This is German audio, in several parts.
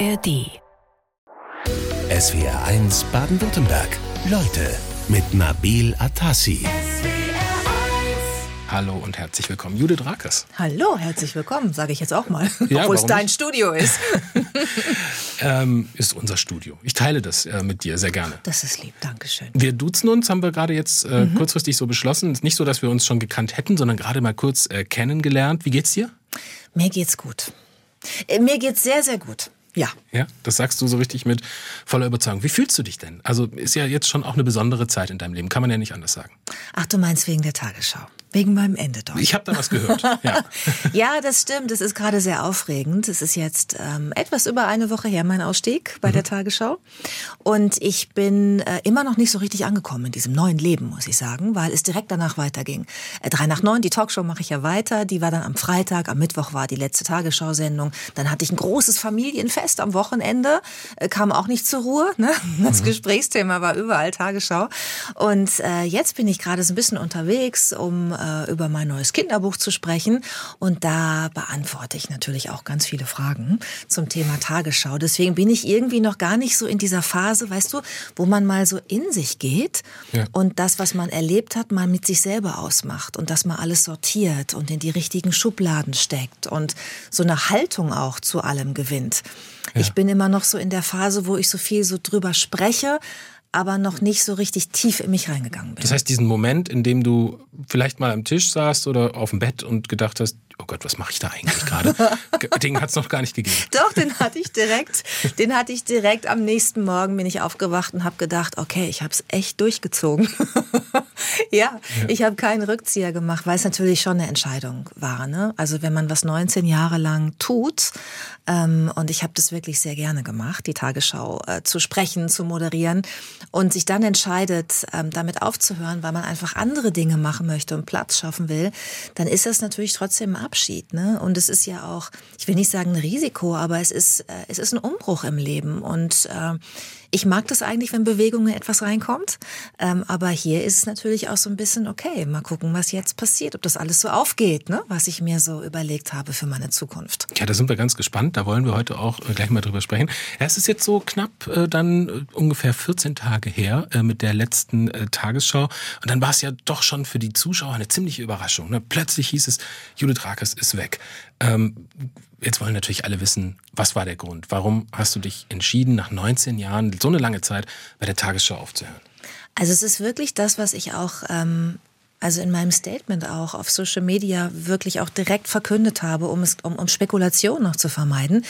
ARD. SWR 1 Baden-Württemberg. Leute mit Nabil Atassi. Hallo und herzlich willkommen, Judith Rakes. Hallo, herzlich willkommen, sage ich jetzt auch mal, Ja, obwohl es dein nicht? Studio ist. Ähm, ist unser Studio. Ich teile das äh, mit dir sehr gerne. Das ist lieb, Dankeschön. Wir duzen uns, haben wir gerade jetzt äh, Mhm. kurzfristig so beschlossen. Es ist nicht so, dass wir uns schon gekannt hätten, sondern gerade mal kurz äh, kennengelernt. Wie geht's dir? Mir geht's gut. Äh, Mir geht's sehr, sehr gut. Ja. Ja, das sagst du so richtig mit voller Überzeugung. Wie fühlst du dich denn? Also ist ja jetzt schon auch eine besondere Zeit in deinem Leben, kann man ja nicht anders sagen. Ach, du meinst wegen der Tagesschau. Wegen meinem Ende dort. Ich habe da was gehört. Ja. Ja, das stimmt. Es ist gerade sehr aufregend. Es ist jetzt ähm, etwas über eine Woche her, mein Ausstieg bei der Tagesschau. Und ich bin äh, immer noch nicht so richtig angekommen in diesem neuen Leben, muss ich sagen, weil es direkt danach weiterging. Äh, drei nach neun, die Talkshow mache ich ja weiter. Die war dann am Freitag. Am Mittwoch war die letzte Tagesschau-Sendung. Dann hatte ich ein großes Familienfest am Wochenende. Äh, kam auch nicht zur Ruhe. Ne? Das Gesprächsthema war überall Tagesschau. Und äh, jetzt bin ich gerade so ein bisschen unterwegs, um äh, über mein neues Kinderbuch zu sprechen. Und da beantworte ich natürlich auch ganz viele Fragen zum Thema Tagesschau. Deswegen bin ich irgendwie noch gar nicht so in dieser Phase, weißt du, wo man mal so in sich geht Ja. und das, was man erlebt hat, mal mit sich selber ausmacht und dass man alles sortiert und in die richtigen Schubladen steckt und so eine Haltung auch zu allem gewinnt. Ich bin immer noch so in der Phase, wo ich so viel so drüber spreche, aber noch nicht so richtig tief in mich reingegangen bin. Das heißt, diesen Moment, in dem du vielleicht mal am Tisch saßt oder auf dem Bett und gedacht hast, oh Gott, was mache ich da eigentlich gerade? Den hat es noch gar nicht gegeben. Doch, den hatte ich direkt. Den hatte ich direkt am nächsten Morgen bin ich aufgewacht und habe gedacht, okay, ich habe es echt durchgezogen. ja, ich habe keinen Rückzieher gemacht, weil es natürlich schon eine Entscheidung war. Ne? Also wenn man was 19 Jahre lang tut ähm, und ich habe das wirklich sehr gerne gemacht, die Tagesschau äh, zu sprechen, zu moderieren und sich dann entscheidet, ähm, damit aufzuhören, weil man einfach andere Dinge machen möchte und Platz schaffen will, dann ist das natürlich trotzdem ein Abschied. Ne? Und es ist ja auch, ich will nicht sagen ein Risiko, aber es ist, äh, es ist ein Umbruch im Leben. Und äh, ich mag das eigentlich, wenn Bewegung in etwas reinkommt. Ähm, aber hier ist es natürlich auch so ein bisschen, okay, mal gucken, was jetzt passiert, ob das alles so aufgeht, ne? was ich mir so überlegt habe für meine Zukunft. Ja, da sind wir ganz gespannt. Da wollen wir heute auch äh, gleich mal drüber sprechen. Es ist jetzt so knapp äh, dann äh, ungefähr 14 Tage her äh, mit der letzten äh, Tagesschau. Und dann war es ja doch schon für die Zuschauer eine ziemliche Überraschung. Ne? Plötzlich hieß es, Judith Rakers ist weg. Ähm, jetzt wollen natürlich alle wissen, was war der Grund? Warum hast du dich entschieden, nach 19 Jahren, so eine lange Zeit, bei der Tagesschau aufzuhören? Also es ist wirklich das, was ich auch, ähm, also in meinem Statement auch auf Social Media wirklich auch direkt verkündet habe, um es, um, um Spekulation noch zu vermeiden.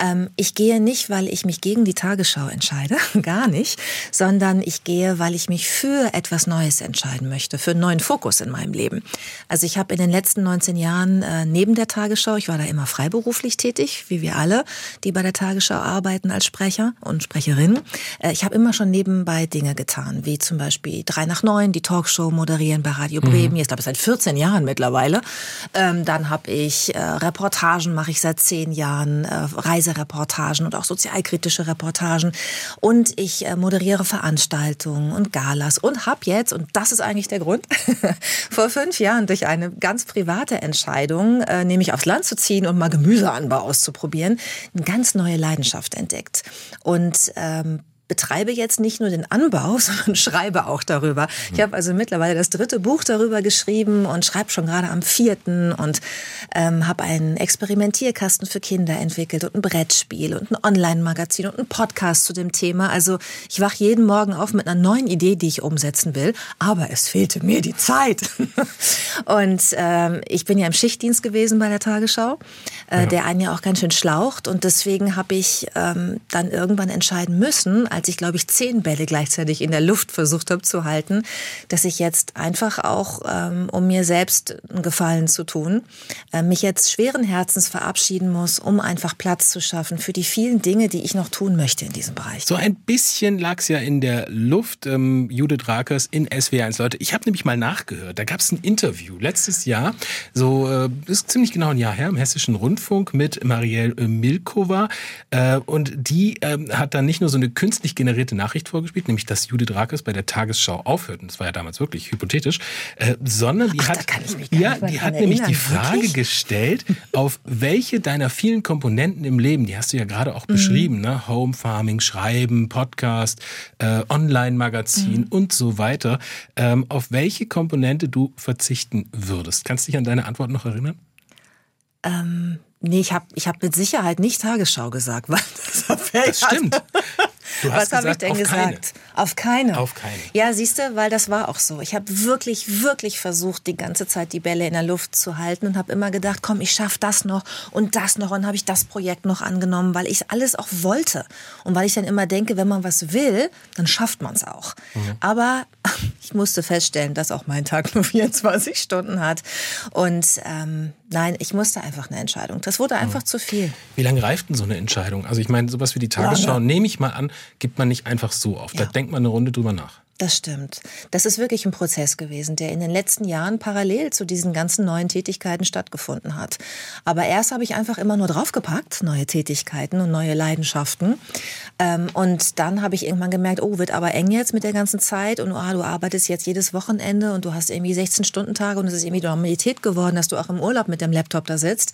Ähm, ich gehe nicht, weil ich mich gegen die Tagesschau entscheide, gar nicht, sondern ich gehe, weil ich mich für etwas Neues entscheiden möchte, für einen neuen Fokus in meinem Leben. Also ich habe in den letzten 19 Jahren äh, neben der Tagesschau, ich war da immer freiberuflich tätig, wie wir alle, die bei der Tagesschau arbeiten als Sprecher und Sprecherin. Äh, ich habe immer schon nebenbei Dinge getan, wie zum Beispiel drei nach neun, die Talkshow moderieren bei Radio Bremen, jetzt glaube ich seit 14 Jahren mittlerweile. Ähm, dann habe ich äh, Reportagen, mache ich seit zehn Jahren, äh, Reisereportagen und auch sozialkritische Reportagen. Und ich äh, moderiere Veranstaltungen und Galas und habe jetzt, und das ist eigentlich der Grund, vor fünf Jahren durch eine ganz private Entscheidung, äh, nämlich aufs Land zu ziehen und mal Gemüseanbau auszuprobieren, eine ganz neue Leidenschaft entdeckt. Und ähm, betreibe jetzt nicht nur den Anbau, sondern schreibe auch darüber. Ich habe also mittlerweile das dritte Buch darüber geschrieben und schreibe schon gerade am vierten und ähm, habe einen Experimentierkasten für Kinder entwickelt und ein Brettspiel und ein Online-Magazin und einen Podcast zu dem Thema. Also ich wach jeden Morgen auf mit einer neuen Idee, die ich umsetzen will, aber es fehlte mir die Zeit. und ähm, ich bin ja im Schichtdienst gewesen bei der Tagesschau, äh, der einen ja auch ganz schön schlaucht und deswegen habe ich ähm, dann irgendwann entscheiden müssen, als ich, glaube ich, zehn Bälle gleichzeitig in der Luft versucht habe zu halten, dass ich jetzt einfach auch, ähm, um mir selbst einen Gefallen zu tun, äh, mich jetzt schweren Herzens verabschieden muss, um einfach Platz zu schaffen für die vielen Dinge, die ich noch tun möchte in diesem Bereich. So ein bisschen lag es ja in der Luft, ähm, Judith Rakers in SW1. Leute, ich habe nämlich mal nachgehört. Da gab es ein Interview letztes Jahr, so äh, ist ziemlich genau ein Jahr her, im Hessischen Rundfunk mit Marielle Milkova. Äh, und die ähm, hat dann nicht nur so eine künstliche künstlich generierte Nachricht vorgespielt, nämlich dass Judith Rakes bei der Tagesschau aufhört. Und das war ja damals wirklich hypothetisch. Äh, sondern die Ach, hat, ja, die hat nämlich die Frage wirklich? gestellt, auf welche deiner vielen Komponenten im Leben, die hast du ja gerade auch mhm. beschrieben, ne? Home Farming, Schreiben, Podcast, äh, Online-Magazin mhm. und so weiter, ähm, auf welche Komponente du verzichten würdest. Kannst du dich an deine Antwort noch erinnern? Ähm, nee, ich habe ich hab mit Sicherheit nicht Tagesschau gesagt, weil das, das stimmt. Was habe ich denn auf gesagt? Keine. Auf keine. Auf keine. Ja, siehst du, weil das war auch so. Ich habe wirklich, wirklich versucht, die ganze Zeit die Bälle in der Luft zu halten und habe immer gedacht, komm, ich schaffe das noch und das noch und habe ich das Projekt noch angenommen, weil ich alles auch wollte und weil ich dann immer denke, wenn man was will, dann schafft man es auch. Mhm. Aber ich musste feststellen, dass auch mein Tag nur 24 Stunden hat und ähm, nein, ich musste einfach eine Entscheidung. Das wurde einfach mhm. zu viel. Wie lange reift denn so eine Entscheidung? Also ich meine, sowas wie die Tagesschau, ja, nehme ich mal an, gibt man nicht einfach so auf. Ja. Da denkt man eine Runde drüber nach. Das stimmt. Das ist wirklich ein Prozess gewesen, der in den letzten Jahren parallel zu diesen ganzen neuen Tätigkeiten stattgefunden hat. Aber erst habe ich einfach immer nur draufgepackt, neue Tätigkeiten und neue Leidenschaften. Ähm, und dann habe ich irgendwann gemerkt, oh, wird aber eng jetzt mit der ganzen Zeit und oh, du arbeitest jetzt jedes Wochenende und du hast irgendwie 16-Stunden-Tage und es ist irgendwie Normalität geworden, dass du auch im Urlaub mit dem Laptop da sitzt.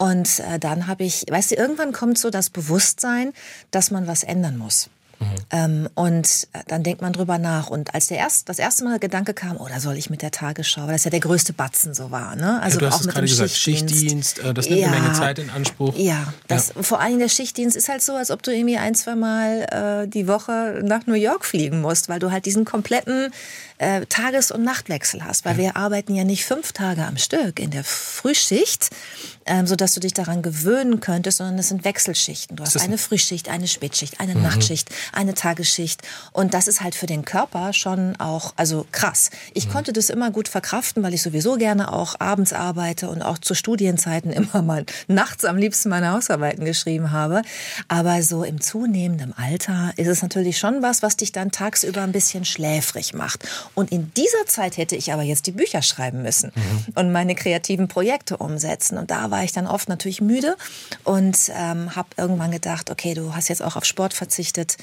Und äh, dann habe ich, weißt du, irgendwann kommt so das Bewusstsein, dass man was ändern muss. Mhm. Ähm, und dann denkt man drüber nach. Und als der erst, das erste Mal der Gedanke kam, oh, da soll ich mit der Tagesschau, weil das ja der größte Batzen so war. Ne? Also ja, du hast auch mit dem gesagt, Schichtdienst. Schichtdienst, äh, das nimmt ja, eine Menge Zeit in Anspruch. Ja, das, ja. vor allem der Schichtdienst ist halt so, als ob du irgendwie ein, zwei Mal äh, die Woche nach New York fliegen musst, weil du halt diesen kompletten äh, Tages- und Nachtwechsel hast. Weil ja. wir arbeiten ja nicht fünf Tage am Stück in der Frühschicht, ähm, sodass du dich daran gewöhnen könntest, sondern es sind Wechselschichten. Du hast eine Frühschicht, eine Spätschicht, eine mhm. Nachtschicht, eine Tagesschicht. Und das ist halt für den Körper schon auch, also krass. Ich mhm. konnte das immer gut verkraften, weil ich sowieso gerne auch abends arbeite und auch zu Studienzeiten immer mal nachts am liebsten meine Hausarbeiten geschrieben habe. Aber so im zunehmenden Alter ist es natürlich schon was, was dich dann tagsüber ein bisschen schläfrig macht. Und in dieser Zeit hätte ich aber jetzt die Bücher schreiben müssen mhm. und meine kreativen Projekte umsetzen. Und da war ich dann oft natürlich müde und ähm, habe irgendwann gedacht, okay, du hast jetzt auch auf Sport verzichtet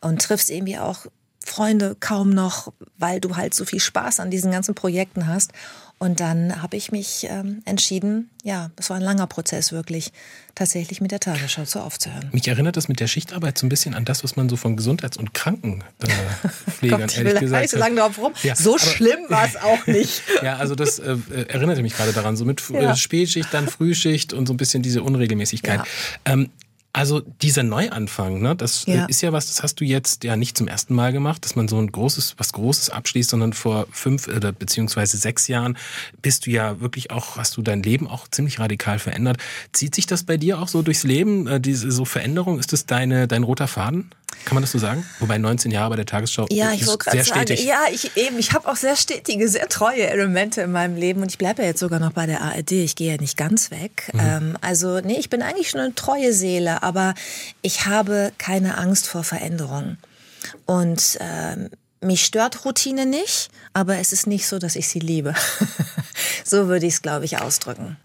und triffst irgendwie auch Freunde kaum noch, weil du halt so viel Spaß an diesen ganzen Projekten hast. Und dann habe ich mich ähm, entschieden, ja, das war ein langer Prozess wirklich, tatsächlich mit der Tagesschau zu aufzuhören. Mich erinnert das mit der Schichtarbeit so ein bisschen an das, was man so von Gesundheits- und Krankenpflegern äh, ehrlich gesagt. So lange drauf rum. Ja, so schlimm war es auch nicht. ja, also das äh, erinnerte mich gerade daran, so mit ja. Spätschicht, dann Frühschicht und so ein bisschen diese Unregelmäßigkeit. Ja. Ähm, also dieser Neuanfang, ne, das äh, ja. ist ja was, das hast du jetzt ja nicht zum ersten Mal gemacht, dass man so ein großes, was Großes abschließt, sondern vor fünf oder beziehungsweise sechs Jahren bist du ja wirklich auch, hast du dein Leben auch ziemlich radikal verändert. Zieht sich das bei dir auch so durchs Leben, äh, diese so Veränderung? Ist das deine, dein roter Faden? Kann man das so sagen? Wobei 19 Jahre bei der Tagesschau ja, ich ist sehr sagen, stetig. Ja, ich eben, ich habe auch sehr stetige, sehr treue Elemente in meinem Leben und ich bleibe ja jetzt sogar noch bei der ARD. Ich gehe ja nicht ganz weg. Mhm. Ähm, also nee, ich bin eigentlich schon eine treue Seele, aber ich habe keine Angst vor Veränderungen. Und ähm, mich stört Routine nicht, aber es ist nicht so, dass ich sie liebe. so würde ich es, glaube ich, ausdrücken.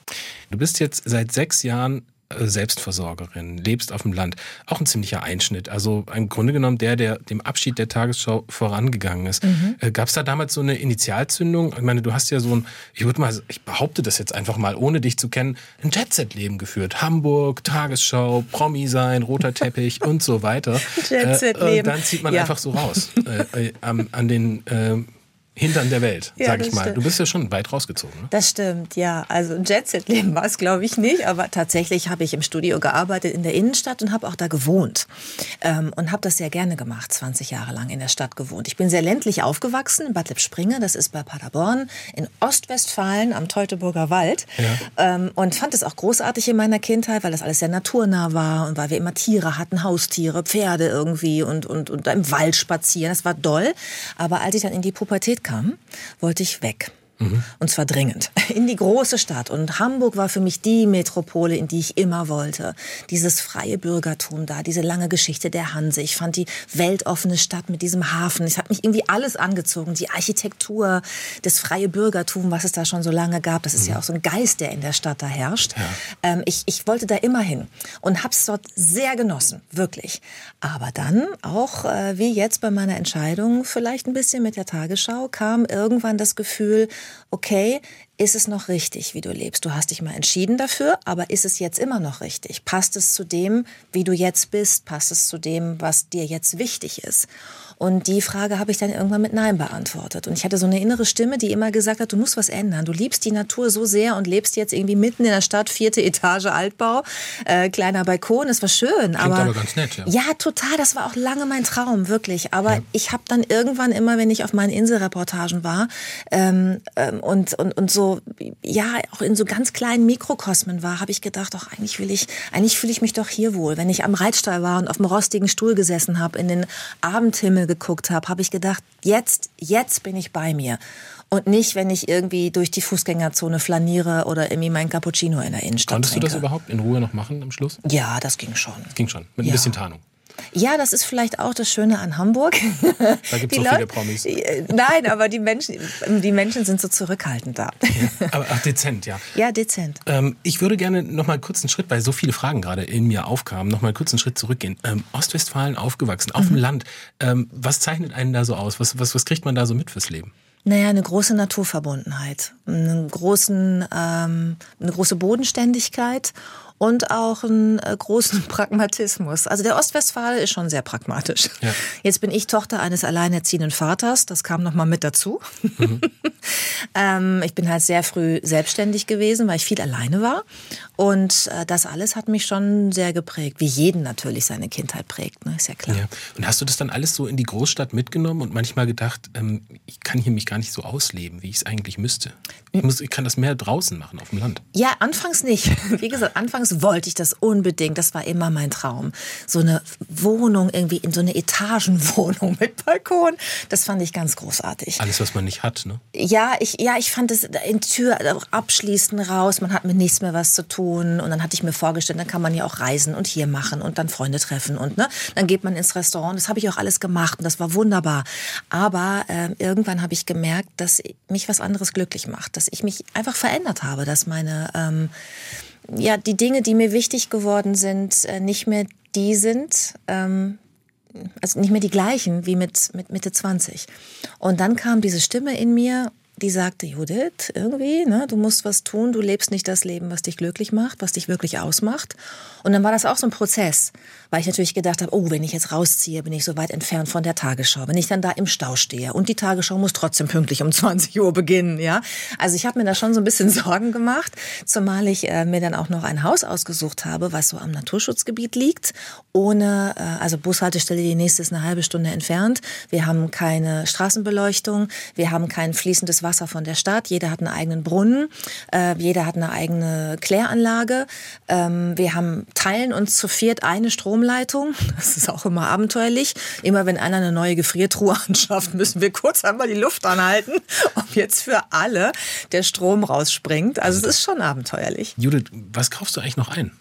Du bist jetzt seit sechs Jahren Selbstversorgerin, lebst auf dem Land. Auch ein ziemlicher Einschnitt. Also im Grunde genommen der, der dem Abschied der Tagesschau vorangegangen ist. Mhm. Äh, Gab es da damals so eine Initialzündung? Ich meine, du hast ja so ein, ich würde mal, ich behaupte das jetzt einfach mal, ohne dich zu kennen, ein Jet-Set-Leben geführt. Hamburg, Tagesschau, Promi sein, roter Teppich und so weiter. Jet-Set-Leben. Äh, dann zieht man ja. einfach so raus. äh, äh an, an den äh, Hintern der Welt, ja, sag ich mal. Stimmt. Du bist ja schon weit rausgezogen. Ne? Das stimmt, ja. Also ein Jet-Set-Leben war es, glaube ich, nicht. Aber tatsächlich habe ich im Studio gearbeitet in der Innenstadt und habe auch da gewohnt. Ähm, und habe das sehr gerne gemacht, 20 Jahre lang in der Stadt gewohnt. Ich bin sehr ländlich aufgewachsen in Bad Lippspringe, das ist bei Paderborn, in Ostwestfalen am Teutoburger Wald. Ja. Ähm, und fand es auch großartig in meiner Kindheit, weil das alles sehr naturnah war und weil wir immer Tiere hatten, Haustiere, Pferde irgendwie und, und, und im Wald spazieren. Das war doll. Aber als ich dann in die Pubertät kam, wollte ich weg. Mhm. Und zwar dringend. In die große Stadt. Und Hamburg war für mich die Metropole, in die ich immer wollte. Dieses freie Bürgertum da, diese lange Geschichte der Hanse. Ich fand die weltoffene Stadt mit diesem Hafen. Es hat mich irgendwie alles angezogen. Die Architektur, das freie Bürgertum, was es da schon so lange gab. Das ist mhm. ja auch so ein Geist, der in der Stadt da herrscht. Ja. Ähm, ich, ich wollte da immer hin und hab's dort sehr genossen, wirklich. Aber dann auch, äh, wie jetzt bei meiner Entscheidung, vielleicht ein bisschen mit der Tagesschau, kam irgendwann das Gefühl, okay, ist es noch richtig, wie du lebst? Du hast dich mal entschieden dafür, aber ist es jetzt immer noch richtig? Passt es zu dem, wie du jetzt bist? Passt es zu dem, was dir jetzt wichtig ist? Und die Frage habe ich dann irgendwann mit Nein beantwortet. Und ich hatte so eine innere Stimme, die immer gesagt hat, du musst was ändern. Du liebst die Natur so sehr und lebst jetzt irgendwie mitten in der Stadt, vierte Etage Altbau, äh, kleiner Balkon, das war schön. Klingt aber, aber ganz nett, ja. Ja, total, das war auch lange mein Traum, wirklich. Aber ja. ich habe dann irgendwann immer, wenn ich auf meinen Inselreportagen war ähm, ähm, und, und, und so, ja, auch in so ganz kleinen Mikrokosmen war, habe ich gedacht, doch eigentlich will ich, eigentlich fühle ich mich doch hier wohl. Wenn ich am Reitstall war und auf dem rostigen Stuhl gesessen habe, in den Abendhimmel geguckt habe, habe ich gedacht, jetzt, jetzt bin ich bei mir. Und nicht, wenn ich irgendwie durch die Fußgängerzone flaniere oder irgendwie mein Cappuccino in der Innenstadt Konntest trinke. du das überhaupt in Ruhe noch machen am Schluss? Ja, das ging schon. Das ging schon, mit ja. ein bisschen Tarnung. Ja, das ist vielleicht auch das Schöne an Hamburg. Da gibt es so viele Promis. Äh, nein, aber die Menschen, die Menschen sind so zurückhaltend da. Ja, aber ach, dezent, ja. Ja, dezent. Ähm, ich würde gerne noch mal kurz einen Schritt, weil so viele Fragen gerade in mir aufkamen, noch mal kurz einen Schritt zurückgehen. Ähm, Ostwestfalen aufgewachsen, auf mhm. dem Land. Ähm, was zeichnet einen da so aus? Was, was, was kriegt man da so mit fürs Leben? Naja, eine große Naturverbundenheit, einen großen, ähm, eine große Bodenständigkeit und auch einen äh, großen Pragmatismus. Also der Ostwestfale ist schon sehr pragmatisch. Ja. Jetzt bin ich Tochter eines alleinerziehenden Vaters, das kam noch mal mit dazu. Mhm. ähm, ich bin halt sehr früh selbstständig gewesen, weil ich viel alleine war und äh, das alles hat mich schon sehr geprägt, wie jeden natürlich seine Kindheit prägt, ne? ist ja klar. Ja. Und hast du das dann alles so in die Großstadt mitgenommen und manchmal gedacht, ähm, ich kann hier mich gar nicht so ausleben, wie ich es eigentlich müsste? Ich, muss, ich kann das mehr draußen machen, auf dem Land. Ja, anfangs nicht. Wie gesagt, anfangs Anfangs wollte ich das unbedingt. Das war immer mein Traum. So eine Wohnung irgendwie in so eine Etagenwohnung mit Balkon. Das fand ich ganz großartig. Alles, was man nicht hat, ne? Ja, ich, ja, ich fand es in Tür abschließen raus. Man hat mit nichts mehr was zu tun. Und dann hatte ich mir vorgestellt, dann kann man ja auch reisen und hier machen und dann Freunde treffen und ne, dann geht man ins Restaurant. Das habe ich auch alles gemacht und das war wunderbar. Aber äh, irgendwann habe ich gemerkt, dass mich was anderes glücklich macht, dass ich mich einfach verändert habe, dass meine ähm, ja, die Dinge, die mir wichtig geworden sind, äh, nicht mehr die sind, ähm, also nicht mehr die gleichen wie mit, mit Mitte 20. Und dann kam diese Stimme in mir die sagte, Judith, irgendwie, ne, du musst was tun, du lebst nicht das Leben, was dich glücklich macht, was dich wirklich ausmacht. Und dann war das auch so ein Prozess, weil ich natürlich gedacht habe, oh, wenn ich jetzt rausziehe, bin ich so weit entfernt von der Tagesschau. Wenn ich dann da im Stau stehe und die Tagesschau muss trotzdem pünktlich um 20 Uhr beginnen, ja. Also ich habe mir da schon so ein bisschen Sorgen gemacht, zumal ich äh, mir dann auch noch ein Haus ausgesucht habe, was so am Naturschutzgebiet liegt, ohne, äh, also Bushaltestelle, die nächste ist eine halbe Stunde entfernt. Wir haben keine Straßenbeleuchtung, wir haben kein fließendes Wasser Wasser von der Stadt. Jeder hat einen eigenen Brunnen. Äh, jeder hat eine eigene Kläranlage. Ähm, wir haben teilen uns zu viert eine Stromleitung. Das ist auch immer abenteuerlich. Immer wenn einer eine neue Gefriertruhe anschafft, müssen wir kurz einmal die Luft anhalten, ob jetzt für alle der Strom rausspringt. Also es ist schon abenteuerlich. Judith, was kaufst du eigentlich noch ein?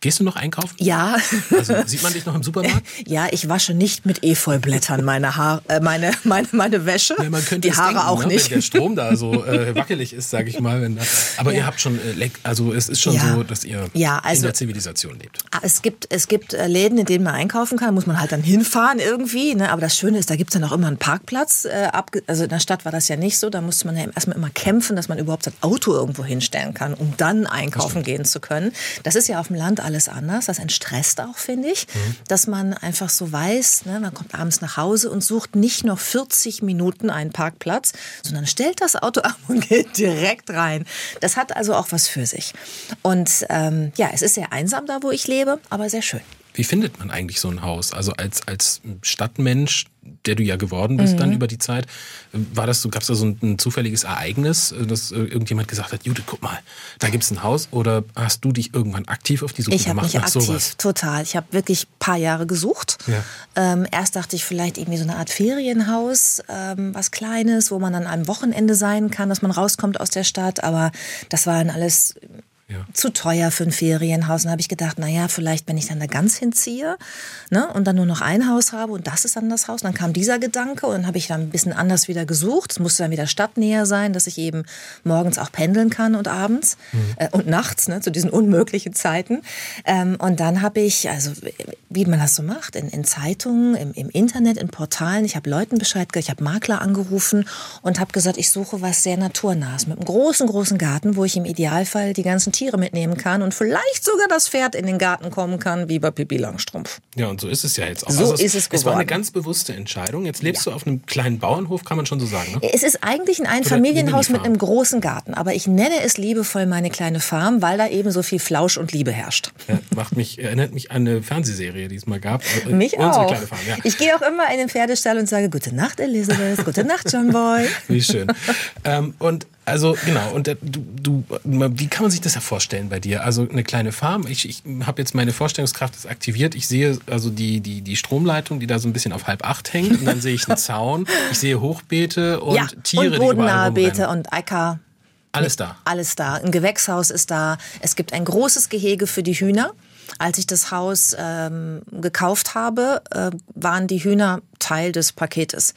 Gehst du noch einkaufen? Ja. Also sieht man dich noch im Supermarkt? Ja, ich wasche nicht mit Efeublättern meine Haare, äh, meine, meine, meine Wäsche. Ja, man könnte die Haare denken, auch ne? nicht. Wenn der Strom da so äh, wackelig ist, sage ich mal. Da, aber ja. ihr habt schon, äh, also es ist schon ja. so, dass ihr ja, also, in der Zivilisation lebt. Ah, es gibt, es gibt äh, Läden, in denen man einkaufen kann. Da muss man halt dann hinfahren irgendwie. Ne? Aber das Schöne ist, da gibt es dann auch immer einen Parkplatz. Äh, also in der Stadt war das ja nicht so. Da musste man ja erstmal immer kämpfen, dass man überhaupt sein Auto irgendwo hinstellen kann, um dann einkaufen gehen zu können. Das ist ja auf dem Land alles anders. Das entstresst auch, finde ich, mhm. dass man einfach so weiß, ne, man kommt abends nach Hause und sucht nicht noch 40 Minuten einen Parkplatz, sondern stellt das Auto ab und geht direkt rein. Das hat also auch was für sich. Und ähm, ja, es ist sehr einsam da, wo ich lebe, aber sehr schön. Wie findet man eigentlich so ein Haus? Also als, als Stadtmensch, der du ja geworden bist mhm. dann über die Zeit, war das so, gab es da so ein, ein, zufälliges Ereignis, dass irgendjemand gesagt hat, Judith, guck mal, da gibt es ein Haus oder hast du dich irgendwann aktiv auf die Suche ich gemacht mich nach aktiv, sowas? Total. Ich habe wirklich ein paar Jahre gesucht. Ja. Ähm, erst dachte ich vielleicht irgendwie so eine Art Ferienhaus, ähm, was Kleines, wo man dann am Wochenende sein kann, dass man rauskommt aus der Stadt, aber das waren alles ja. zu teuer für ein Ferienhaus. Und da habe ich gedacht, naja, vielleicht, wenn ich dann da ganz hinziehe ne, und dann nur noch ein Haus habe und das ist dann das Haus, dann kam dieser Gedanke und dann habe ich dann ein bisschen anders wieder gesucht. Es musste dann wieder stadtnäher sein, dass ich eben morgens auch pendeln kann und abends mhm. äh, und nachts, ne, zu diesen unmöglichen Zeiten. Ähm, und dann habe ich, also wie man das so macht, in, in Zeitungen, im, im, Internet, in Portalen, ich habe Leuten Bescheid gegeben, ich habe Makler angerufen und habe gesagt, ich suche was sehr naturnahes, mit einem großen, großen Garten, wo ich im Idealfall die ganzen Tiere mitnehmen kann und vielleicht sogar das Pferd in den Garten kommen kann, wie bei Pippi Langstrumpf. Ja, und so ist es ja jetzt auch. So also ist es geworden. Es war eine ganz bewusste Entscheidung. Jetzt lebst ja. du auf einem kleinen Bauernhof, kann man schon so sagen. Ne? Es ist eigentlich ein Einfamilienhaus mit einem großen Garten, aber ich nenne es liebevoll meine kleine Farm, weil da eben so viel Flausch und Liebe herrscht. Ja, macht mich, erinnert mich an eine Fernsehserie, die es mal gab. Äh, mich Unsere auch. Farm, ja. Ich gehe auch immer in den Pferdestall und sage, gute Nacht, Elisabeth, gute Nacht, John Boy. Wie schön. ähm, und also genau, und du, du, wie kann man sich das ja vorstellen bei dir? Also eine kleine Farm, ich, ich habe jetzt meine Vorstellungskraft aktiviert, ich sehe also die, die, die Stromleitung, die da so ein bisschen auf halb acht hängt und dann sehe ich einen Zaun, ich sehe Hochbeete und ja, Tiere, und bodennahe Beete und Eika. Alles da. Alles da. Ein Gewächshaus ist da. Es gibt ein großes Gehege für die Hühner. Als ich das Haus ähm, gekauft habe, äh, waren die Hühner Teil des Paketes.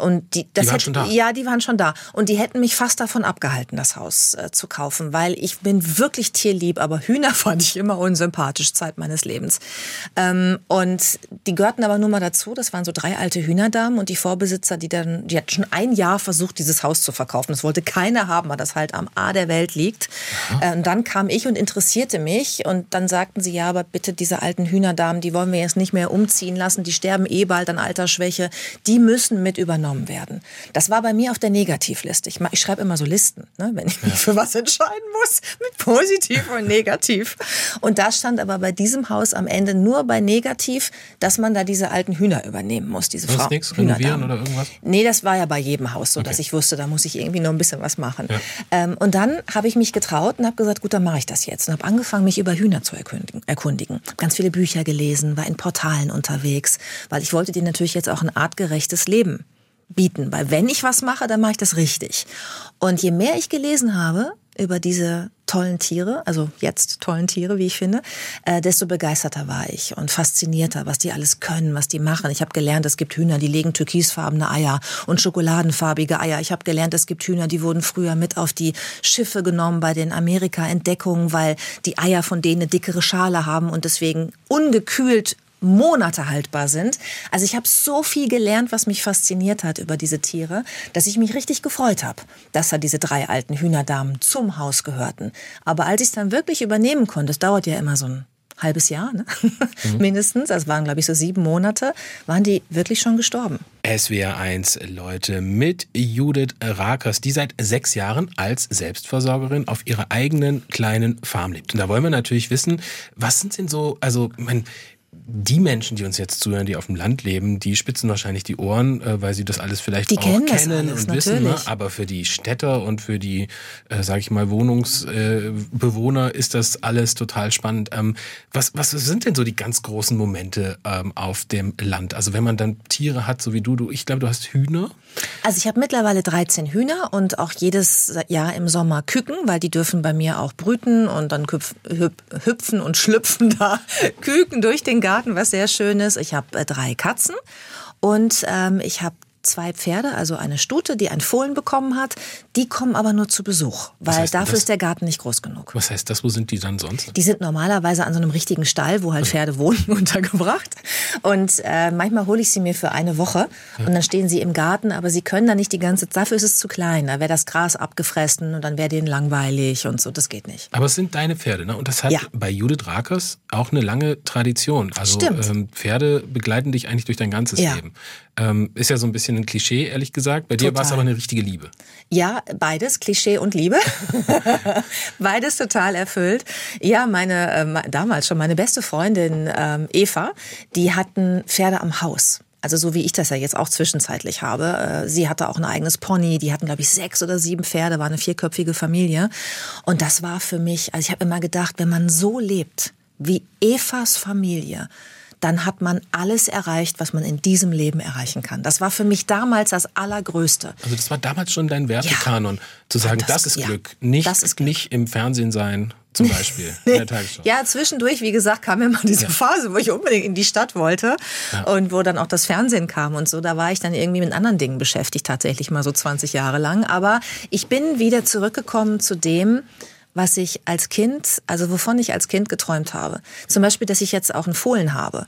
Und die, das die waren hätte, schon da. Ja, die waren schon da. Und die hätten mich fast davon abgehalten, das Haus äh, zu kaufen, weil ich bin wirklich tierlieb, aber Hühner fand ich immer unsympathisch Zeit meines Lebens. Ähm, und die gehörten aber nur mal dazu. Das waren so drei alte Hühnerdamen und die Vorbesitzer, die dann, die hatten schon ein Jahr versucht, dieses Haus zu verkaufen. Das wollte keiner haben, weil das halt am A der Welt liegt. Äh, und dann kam ich und interessierte mich und dann sagten sie, ja, aber bitte diese alten Hühnerdamen, die wollen wir jetzt nicht mehr umziehen lassen. Die sterben eh bald an Altersschwäche. Die müssen mit übernommen werden. Das war bei mir auf der Negativliste. Ich, ich schreibe immer so Listen, ne, wenn ich mich für was entscheiden muss, mit positiv und negativ. Und da stand aber bei diesem Haus am Ende nur bei negativ, dass man da diese alten Hühner übernehmen muss, diese Frau. nichts renovieren oder irgendwas? Nee, das war ja bei jedem Haus so, okay. dass ich wusste, da muss ich irgendwie noch ein bisschen was machen. Ja. Ähm, und dann habe ich mich getraut und habe gesagt, gut, dann mache ich das jetzt. Und habe angefangen, mich über Hühner zu erkundigen. erkundigen. Ganz viele Bücher gelesen, war in Portalen unterwegs, weil ich wollte dir natürlich jetzt auch ein artgerechtes Leben bieten. Weil wenn ich was mache, dann mache ich das richtig. Und je mehr ich gelesen habe über diese tollen Tiere, also jetzt tollen Tiere, wie ich finde, äh, desto begeisterter war ich und faszinierter, was die alles können, was die machen. Ich habe gelernt, es gibt Hühner, die legen türkisfarbene Eier und schokoladenfarbige Eier. Ich habe gelernt, es gibt Hühner, die wurden früher mit auf die Schiffe genommen bei den Amerika-Entdeckungen, weil die Eier von denen eine dickere Schale haben und deswegen ungekühlt Monate haltbar sind. Also ich habe so viel gelernt, was mich fasziniert hat über diese Tiere, dass ich mich richtig gefreut habe, dass da diese drei alten Hühnerdamen zum Haus gehörten. Aber als ich es dann wirklich übernehmen konnte, es dauert ja immer so ein halbes Jahr, ne? mhm. mindestens, das waren glaube ich so sieben Monate, waren die wirklich schon gestorben. SWR1 Leute mit Judith Rakers, die seit sechs Jahren als Selbstversorgerin auf ihrer eigenen kleinen Farm lebt. Und da wollen wir natürlich wissen, was sind denn so, also mein, die Menschen, die uns jetzt zuhören, die auf dem Land leben, die spitzen wahrscheinlich die Ohren, äh, weil sie das alles vielleicht die auch kennen, kennen alles, und wissen. Ne? Aber für die Städter und für die, äh, sage ich mal, Wohnungsbewohner äh, ist das alles total spannend. Ähm, was, was sind denn so die ganz großen Momente ähm, auf dem Land? Also wenn man dann Tiere hat, so wie du, du ich glaube, du hast Hühner. Also ich habe mittlerweile 13 Hühner und auch jedes Jahr im Sommer Küken, weil die dürfen bei mir auch brüten und dann hüpfen und schlüpfen da Küken durch den Garten, was sehr schön ist. Ich habe äh, drei Katzen und ähm, ich habe zwei Pferde, also eine Stute, die ein Fohlen bekommen hat. Die kommen aber nur zu Besuch, weil dafür das? ist der Garten nicht groß genug. Was heißt das? Wo sind die dann sonst? Die sind normalerweise an so einem richtigen Stall, wo halt Pferde wohnen, untergebracht. Und äh, manchmal hole ich sie mir für eine Woche und dann stehen sie im Garten, aber sie können da nicht die ganze Zeit, dafür ist es zu klein. Da wäre das Gras abgefressen und dann wäre denen langweilig und so, das geht nicht. Aber es sind deine Pferde, ne? Und das hat ja. bei Judith Rakers auch eine lange Tradition. Also ähm, Pferde begleiten dich eigentlich durch dein ganzes ja. Leben. Ähm, ist ja so ein bisschen ein Klischee, ehrlich gesagt. Bei dir war es aber eine richtige Liebe. Ja, beides, Klischee und Liebe. beides total erfüllt. Ja, meine, äh, damals schon meine beste Freundin ähm, Eva, die hatten Pferde am Haus. Also so wie ich das ja jetzt auch zwischenzeitlich habe. Äh, sie hatte auch ein eigenes Pony, die hatten, glaube ich, sechs oder sieben Pferde, war eine vierköpfige Familie. Und das war für mich, also ich habe immer gedacht, wenn man so lebt wie Evas Familie, dann hat man alles erreicht, was man in diesem Leben erreichen kann. Das war für mich damals das Allergrößte. Also das war damals schon dein Wertekanon, ja. zu sagen, das, das, ist ja, Glück, nicht, das ist Glück. nicht im Fernsehen sein, zum Beispiel Tagesschau. Ja, zwischendurch, wie gesagt, kam immer diese ja. Phase, wo ich unbedingt in die Stadt wollte ja. und wo dann auch das Fernsehen kam und so. Da war ich dann irgendwie mit anderen Dingen beschäftigt, tatsächlich mal so 20 Jahre lang. Aber ich bin wieder zurückgekommen zu dem, was ich als Kind, also wovon ich als Kind geträumt habe. Zum Beispiel, dass ich jetzt auch einen Fohlen habe.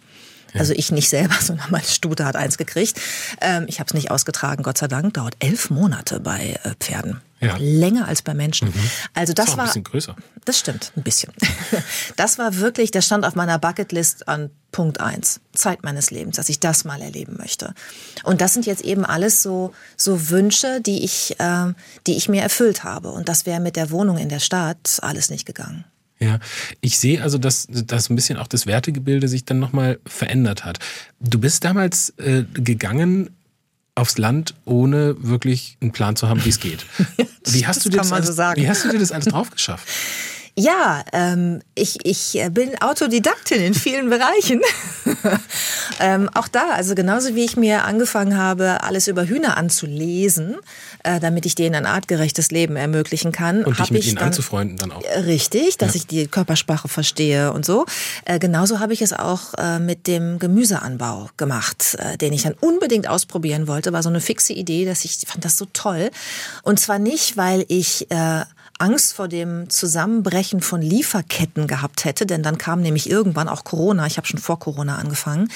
Ja. Also ich nicht selber, sondern meine Stute hat eins gekriegt. Ähm, ich habe es nicht ausgetragen, Gott sei Dank. Dauert elf Monate bei äh, Pferden. Ja. Länger als bei Menschen. Mhm. Also das, das war ein bisschen größer. Das stimmt, ein bisschen. Das war wirklich, das stand auf meiner Bucketlist an Punkt eins. Zeit meines Lebens, dass ich das mal erleben möchte. Und das sind jetzt eben alles so so Wünsche, die ich, äh, die ich mir erfüllt habe. Und das wäre mit der Wohnung in der Stadt alles nicht gegangen. Ja, ich sehe also, dass, dass ein bisschen auch das Wertegebilde sich dann nochmal verändert hat. Du bist damals äh, gegangen aufs Land, ohne wirklich einen Plan zu haben, wie es geht. Wie hast, du dir das alles, so wie hast du dir das alles drauf geschafft? Ja, ähm, ich, ich bin Autodidaktin in vielen Bereichen. ähm, auch da, also genauso wie ich mir angefangen habe, alles über Hühner anzulesen, äh, damit ich denen ein artgerechtes Leben ermöglichen kann. Und dich mit ich ihnen dann, anzufreunden dann auch. Richtig, dass ja. ich die Körpersprache verstehe und so. Äh, genauso habe ich es auch äh, mit dem Gemüseanbau gemacht, äh, den ich dann unbedingt ausprobieren wollte. War so eine fixe Idee, dass ich fand das so toll. Und zwar nicht, weil ich äh, Angst vor dem Zusammenbrechen von Lieferketten gehabt hätte, denn dann kam nämlich irgendwann auch Corona, ich habe schon vor Corona angefangen,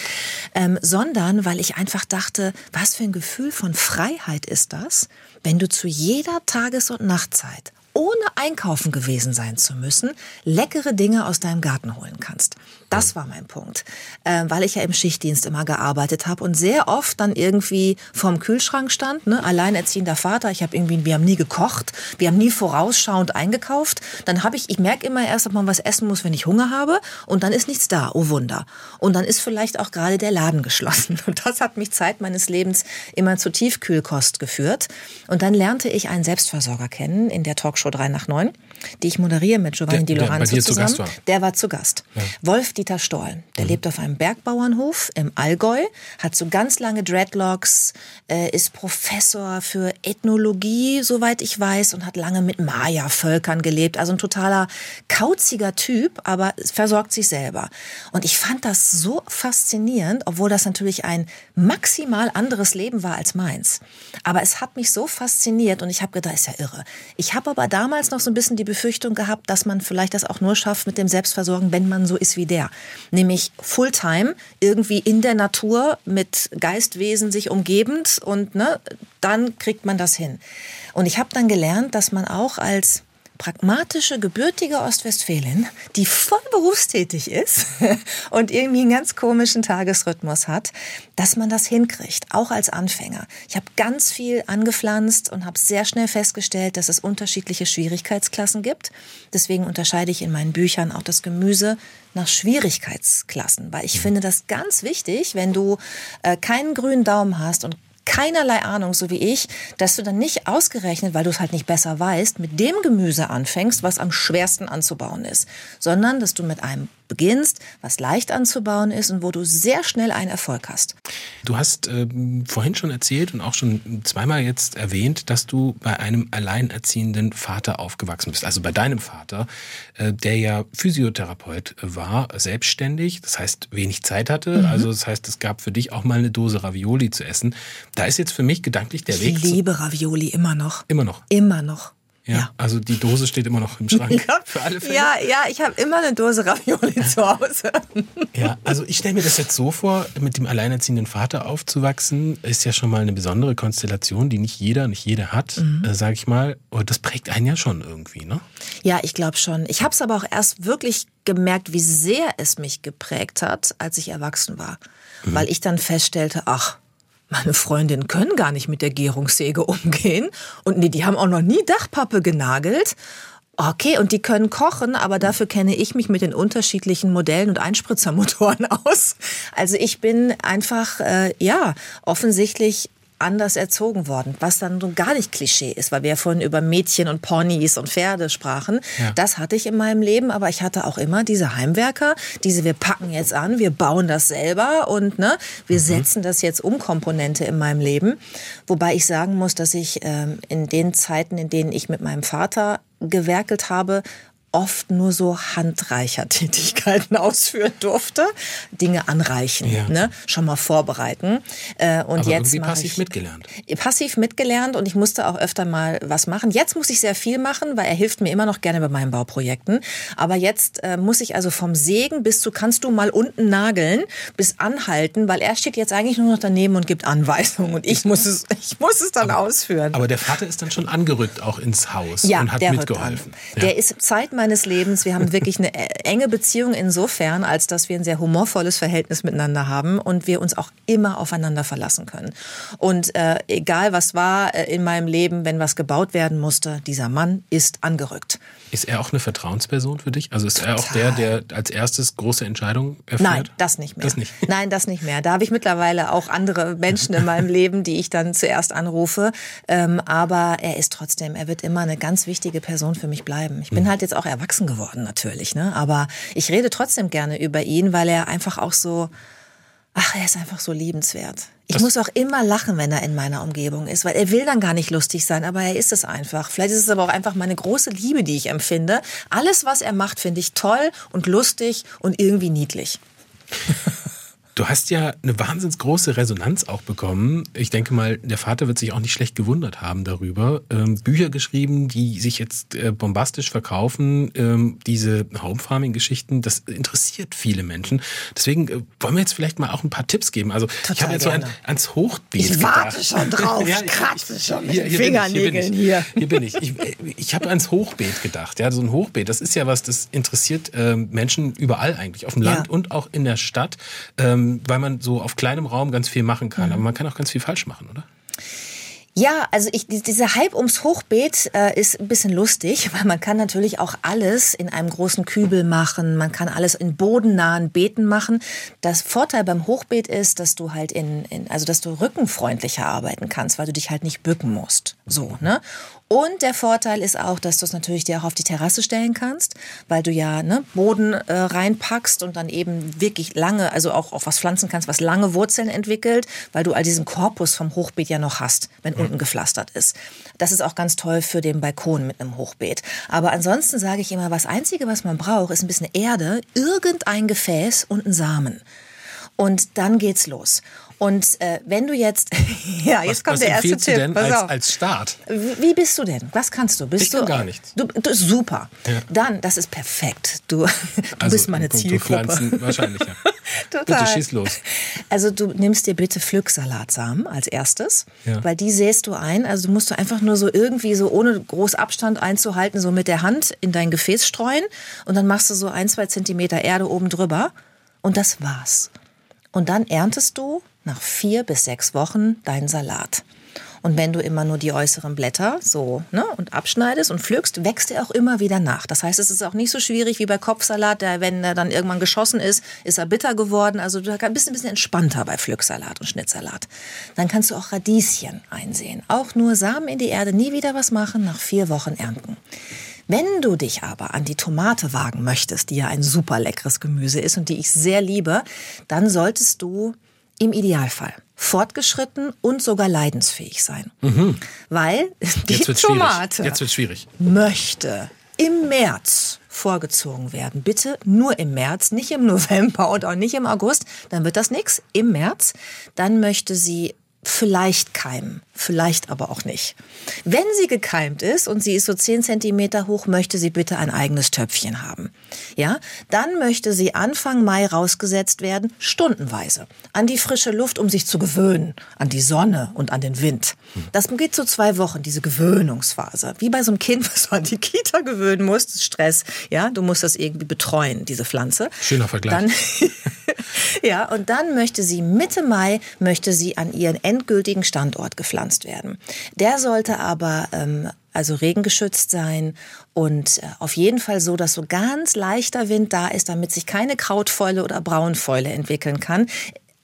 ähm, sondern weil ich einfach dachte, was für ein Gefühl von Freiheit ist das, wenn du zu jeder Tages- und Nachtzeit ohne einkaufen gewesen sein zu müssen, leckere Dinge aus deinem Garten holen kannst. Das war mein Punkt, äh, weil ich ja im Schichtdienst immer gearbeitet habe und sehr oft dann irgendwie vorm Kühlschrank stand, ne? alleinerziehender Vater. Ich habe irgendwie, wir haben nie gekocht, wir haben nie vorausschauend eingekauft. Dann habe ich, ich merke immer erst, ob man was essen muss, wenn ich Hunger habe, und dann ist nichts da. Oh Wunder. Und dann ist vielleicht auch gerade der Laden geschlossen. Und das hat mich Zeit meines Lebens immer zu Tiefkühlkost geführt. Und dann lernte ich einen Selbstversorger kennen in der Talkshow 3 nach 9 die ich moderiere mit Giovanni Di Lorenzo zusammen. War. Der war zu Gast. Ja. Wolf Dieter Stoll. Der mhm. lebt auf einem Bergbauernhof im Allgäu, hat so ganz lange Dreadlocks, äh, ist Professor für Ethnologie, soweit ich weiß, und hat lange mit Maya-Völkern gelebt. Also ein totaler kauziger Typ, aber versorgt sich selber. Und ich fand das so faszinierend, obwohl das natürlich ein maximal anderes Leben war als meins. Aber es hat mich so fasziniert und ich habe gedacht, ist ja irre. Ich habe aber damals noch so ein bisschen die Befürchtung gehabt, dass man vielleicht das auch nur schafft mit dem Selbstversorgen, wenn man so ist wie der. Nämlich Fulltime, irgendwie in der Natur mit Geistwesen sich umgebend und ne, dann kriegt man das hin. Und ich habe dann gelernt, dass man auch als pragmatische, gebürtige Ostwestfälin, die voll berufstätig ist und irgendwie einen ganz komischen Tagesrhythmus hat, dass man das hinkriegt, auch als Anfänger. Ich habe ganz viel angepflanzt und habe sehr schnell festgestellt, dass es unterschiedliche Schwierigkeitsklassen gibt. Deswegen unterscheide ich in meinen Büchern auch das Gemüse nach Schwierigkeitsklassen, weil ich finde das ganz wichtig, wenn du äh, keinen grünen Daumen hast und keinerlei Ahnung, so wie ich, dass du dann nicht ausgerechnet, weil du es halt nicht besser weißt, mit dem Gemüse anfängst, was am schwersten anzubauen ist, sondern dass du mit einem beginnst, was leicht anzubauen ist und wo du sehr schnell einen Erfolg hast. Du hast äh, vorhin schon erzählt und auch schon zweimal jetzt erwähnt, dass du bei einem alleinerziehenden Vater aufgewachsen bist. Also bei deinem Vater, äh, der ja Physiotherapeut war, selbstständig, das heißt wenig Zeit hatte. Mhm. Also das heißt, es gab für dich auch mal eine Dose Ravioli zu essen. Da ist jetzt für mich gedanklich der ich Weg. Ich liebe Ravioli immer noch. Immer noch. Immer noch. Ja, ja, also die Dose steht immer noch im Schrank. Ja, für alle Fälle. Ja, ja, ich habe immer eine Dose Ravioli zu Hause. Ja, also ich stelle mir das jetzt so vor, mit dem alleinerziehenden Vater aufzuwachsen, ist ja schon mal eine besondere Konstellation, die nicht jeder, nicht jede hat, mhm. äh, sage ich mal. Und das prägt einen ja schon irgendwie, ne? Ja, ich glaube schon. Ich habe es aber auch erst wirklich gemerkt, wie sehr es mich geprägt hat, als ich erwachsen war. Mhm. Weil ich dann feststellte, ach, meine Freundinnen können gar nicht mit der Gärungssäge umgehen. Und nee, die haben auch noch nie Dachpappe genagelt. Okay, und die können kochen, aber dafür kenne ich mich mit den unterschiedlichen Modellen und Einspritzermotoren aus. Also ich bin einfach, äh, ja, offensichtlich anders erzogen worden, was dann so gar nicht Klischee ist, weil wir ja vorhin über Mädchen und Ponys und Pferde sprachen. Ja. Das hatte ich in meinem Leben, aber ich hatte auch immer diese Heimwerker, diese wir packen jetzt an, wir bauen das selber und ne, wir mhm. setzen das jetzt um Komponente in meinem Leben. Wobei ich sagen muss, dass ich ähm, in den Zeiten, in denen ich mit meinem Vater gewerkelt habe, oft nur so Handreichertätigkeiten ausführen durfte, Dinge anreichen, ja. ne? schon mal vorbereiten. Äh, und Aber jetzt passiv ich, mitgelernt. Passiv mitgelernt und ich musste auch öfter mal was machen. Jetzt muss ich sehr viel machen, weil er hilft mir immer noch gerne bei meinen Bauprojekten. Aber jetzt äh, muss ich also vom Sägen bis zu kannst du mal unten nageln, bis anhalten, weil er steht jetzt eigentlich nur noch daneben und gibt Anweisungen und ich muss es, ich muss es dann aber, ausführen. Aber der Vater ist dann schon angerückt auch ins Haus ja, und hat mitgeholfen. Ja. Der ist Zeit meines Lebens. Wir haben wirklich eine enge Beziehung insofern, als dass wir ein sehr humorvolles Verhältnis miteinander haben und wir uns auch immer aufeinander verlassen können. Und äh, egal was war äh, in meinem Leben, wenn was gebaut werden musste, dieser Mann ist angerückt. Ist er auch eine Vertrauensperson für dich? Also ist Total. er auch der, der als erstes große Entscheidungen erfährt? Nein, das nicht mehr. Das nicht. Nein, das nicht mehr. Da habe ich mittlerweile auch andere Menschen in meinem Leben, die ich dann zuerst anrufe. Ähm, aber er ist trotzdem, er wird immer eine ganz wichtige Person für mich bleiben. Ich bin mhm. halt jetzt auch erwachsen geworden natürlich, ne? Aber ich rede trotzdem gerne über ihn, weil er einfach auch so, ach, er ist einfach so liebenswert. Ich das muss auch immer lachen, wenn er in meiner Umgebung ist, weil er will dann gar nicht lustig sein, aber er ist es einfach. Vielleicht ist es aber auch einfach meine große Liebe, die ich empfinde. Alles, was er macht, finde ich toll und lustig und irgendwie niedlich. Du hast ja eine wahnsinnig große Resonanz auch bekommen. Ich denke mal, der Vater wird sich auch nicht schlecht gewundert haben darüber. Ähm, Bücher geschrieben, die sich jetzt äh, bombastisch verkaufen. Ähm, diese Homefarming-Geschichten, das interessiert viele Menschen. Deswegen äh, wollen wir jetzt vielleicht mal auch ein paar Tipps geben. Also Total ich habe jetzt gerne. so ein, ans Hochbeet Ich warte schon drauf. ja, ich kratze schon mit hier, hier Fingernägeln hier. Hier bin ich. Ich, ich habe ans Hochbeet gedacht. Ja, so ein Hochbeet, das ist ja was, das interessiert äh, Menschen überall eigentlich, auf dem Land ja. und auch in der Stadt. Ähm, ähm, weil man so auf kleinem Raum ganz viel machen kann. Mhm. Aber man kann auch ganz viel falsch machen, oder? Ja, also ich, dieser Hype ums Hochbeet äh, ist ein bisschen lustig, weil man kann natürlich auch alles in einem großen Kübel machen, man kann alles in bodennahen Beeten machen. Das Vorteil beim Hochbeet ist, dass du halt in, in also dass du rückenfreundlicher arbeiten kannst, weil du dich halt nicht bücken musst. So, ne? Und der Vorteil ist auch, dass du es natürlich dir auch auf die Terrasse stellen kannst, weil du ja ne, Boden äh, reinpackst und dann eben wirklich lange, also auch auf was pflanzen kannst, was lange Wurzeln entwickelt, weil du all diesen Korpus vom Hochbeet ja noch hast, wenn unten gepflastert ist. Das ist auch ganz toll für den Balkon mit einem Hochbeet. Aber ansonsten sage ich immer, was Einzige, was man braucht, ist ein bisschen Erde, irgendein Gefäß und ein Samen. Und dann geht's los. Und äh, wenn du jetzt, ja, jetzt was, kommt was der erste Tipp. Denn als, als Start? Wie bist du denn? Was kannst du? Bist ich kann du, gar nichts. Du, du super. Ja. Dann, das ist perfekt. Du, du also, bist meine Zielgruppe. Pflanzen, wahrscheinlich. Ja. Total. Bitte schieß los. Also du nimmst dir bitte Pflücksalatsamen als erstes, ja. weil die säst du ein. Also du musst du einfach nur so irgendwie so ohne groß Abstand einzuhalten, so mit der Hand in dein Gefäß streuen und dann machst du so ein, zwei Zentimeter Erde oben drüber und das war's. Und dann erntest du nach vier bis sechs Wochen deinen Salat. Und wenn du immer nur die äußeren Blätter so ne, und abschneidest und pflückst, wächst er auch immer wieder nach. Das heißt, es ist auch nicht so schwierig wie bei Kopfsalat, der, wenn er dann irgendwann geschossen ist, ist er bitter geworden. Also du bist ein bisschen entspannter bei Pflücksalat und Schnittsalat. Dann kannst du auch Radieschen einsehen. Auch nur Samen in die Erde, nie wieder was machen, nach vier Wochen ernten. Wenn du dich aber an die Tomate wagen möchtest, die ja ein super leckeres Gemüse ist und die ich sehr liebe, dann solltest du im Idealfall fortgeschritten und sogar leidensfähig sein. Mhm. Weil die Jetzt Tomate möchte im März vorgezogen werden. Bitte nur im März, nicht im November und auch nicht im August. Dann wird das nichts. Im März. Dann möchte sie vielleicht keimen, vielleicht aber auch nicht. Wenn sie gekeimt ist und sie ist so 10 Zentimeter hoch, möchte sie bitte ein eigenes Töpfchen haben. Ja, dann möchte sie Anfang Mai rausgesetzt werden, stundenweise, an die frische Luft, um sich zu gewöhnen, an die Sonne und an den Wind. Das geht so zwei Wochen, diese Gewöhnungsphase. Wie bei so einem Kind, was du an die Kita gewöhnen musst, Stress. Ja, du musst das irgendwie betreuen, diese Pflanze. Schöner Vergleich. Dann, ja, und dann möchte sie Mitte Mai möchte sie an ihren endgültigen Standort gepflanzt werden. Der sollte aber ähm, also regengeschützt sein und äh, auf jeden Fall so, dass so ganz leichter Wind da ist, damit sich keine Krautfäule oder Braunfäule entwickeln kann.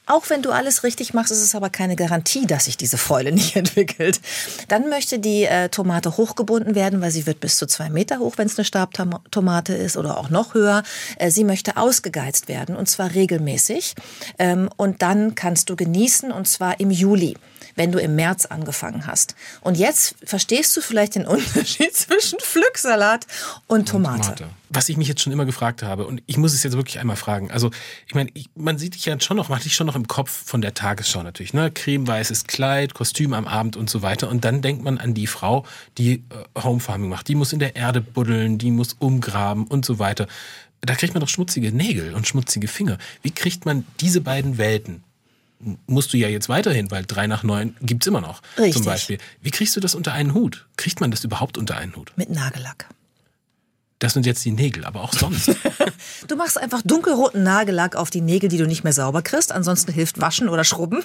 Auch wenn du alles richtig machst, ist es aber keine Garantie, dass sich diese Fäule nicht entwickelt. Dann möchte die äh, Tomate hochgebunden werden, weil sie wird bis zu zwei Meter hoch, wenn es eine Stabtomate ist oder auch noch höher. Äh, sie möchte ausgegeizt werden und zwar regelmäßig. Ähm, und dann kannst du genießen und zwar im Juli wenn du im März angefangen hast. Und jetzt verstehst du vielleicht den Unterschied zwischen Pflücksalat und Tomate. Und Tomate. Was ich mich jetzt schon immer gefragt habe, und ich muss es jetzt wirklich einmal fragen. Also, ich meine, ich, man sieht dich ja schon noch, man hat dich schon noch im Kopf von der Tagesschau natürlich, ne? Cremeweißes Kleid, Kostüm am Abend und so weiter. Und dann denkt man an die Frau, die äh, Homefarming macht. Die muss in der Erde buddeln, die muss umgraben und so weiter. Da kriegt man doch schmutzige Nägel und schmutzige Finger. Wie kriegt man diese beiden Welten musst du ja jetzt weiterhin, weil drei nach neun gibt's immer noch. Richtig. Zum Beispiel. Wie kriegst du das unter einen Hut? Kriegt man das überhaupt unter einen Hut? Mit Nagellack. Das sind jetzt die Nägel, aber auch sonst. du machst einfach dunkelroten Nagellack auf die Nägel, die du nicht mehr sauber kriegst. Ansonsten hilft Waschen oder Schrubben.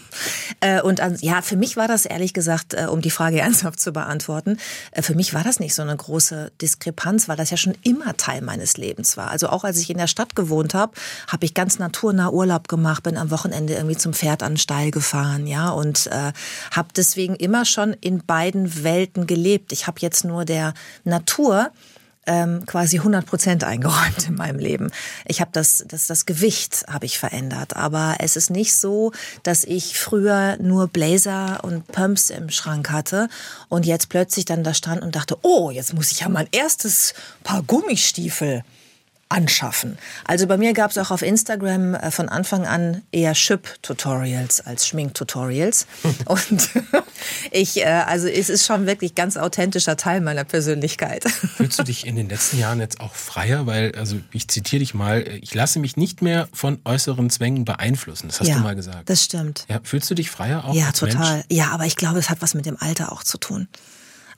Äh, und ja, für mich war das ehrlich gesagt, äh, um die Frage ernsthaft zu beantworten, äh, für mich war das nicht so eine große Diskrepanz, weil das ja schon immer Teil meines Lebens war. Also auch als ich in der Stadt gewohnt habe, habe ich ganz naturnah Urlaub gemacht, bin am Wochenende irgendwie zum Pferd an den Stall gefahren, ja, und äh, habe deswegen immer schon in beiden Welten gelebt. Ich habe jetzt nur der Natur ähm, quasi 100 Prozent eingeräumt in meinem Leben. Ich habe das, das, das Gewicht habe ich verändert, aber es ist nicht so, dass ich früher nur Blazer und Pumps im Schrank hatte und jetzt plötzlich dann da stand und dachte, oh, jetzt muss ich ja mein erstes Paar Gummistiefel anschaffen. Also bei mir gab es auch auf Instagram äh, von Anfang an eher Schip-Tutorials als Schmink-Tutorials. Und ich, äh, also es ist schon wirklich ganz authentischer Teil meiner Persönlichkeit. Fühlst du dich in den letzten Jahren jetzt auch freier? Weil, also ich zitiere dich mal, ich lasse mich nicht mehr von äußeren Zwängen beeinflussen. Das hast ja, du mal gesagt. Das stimmt. Ja, fühlst du dich freier auch? Ja, total. Mensch? Ja, aber ich glaube, es hat was mit dem Alter auch zu tun.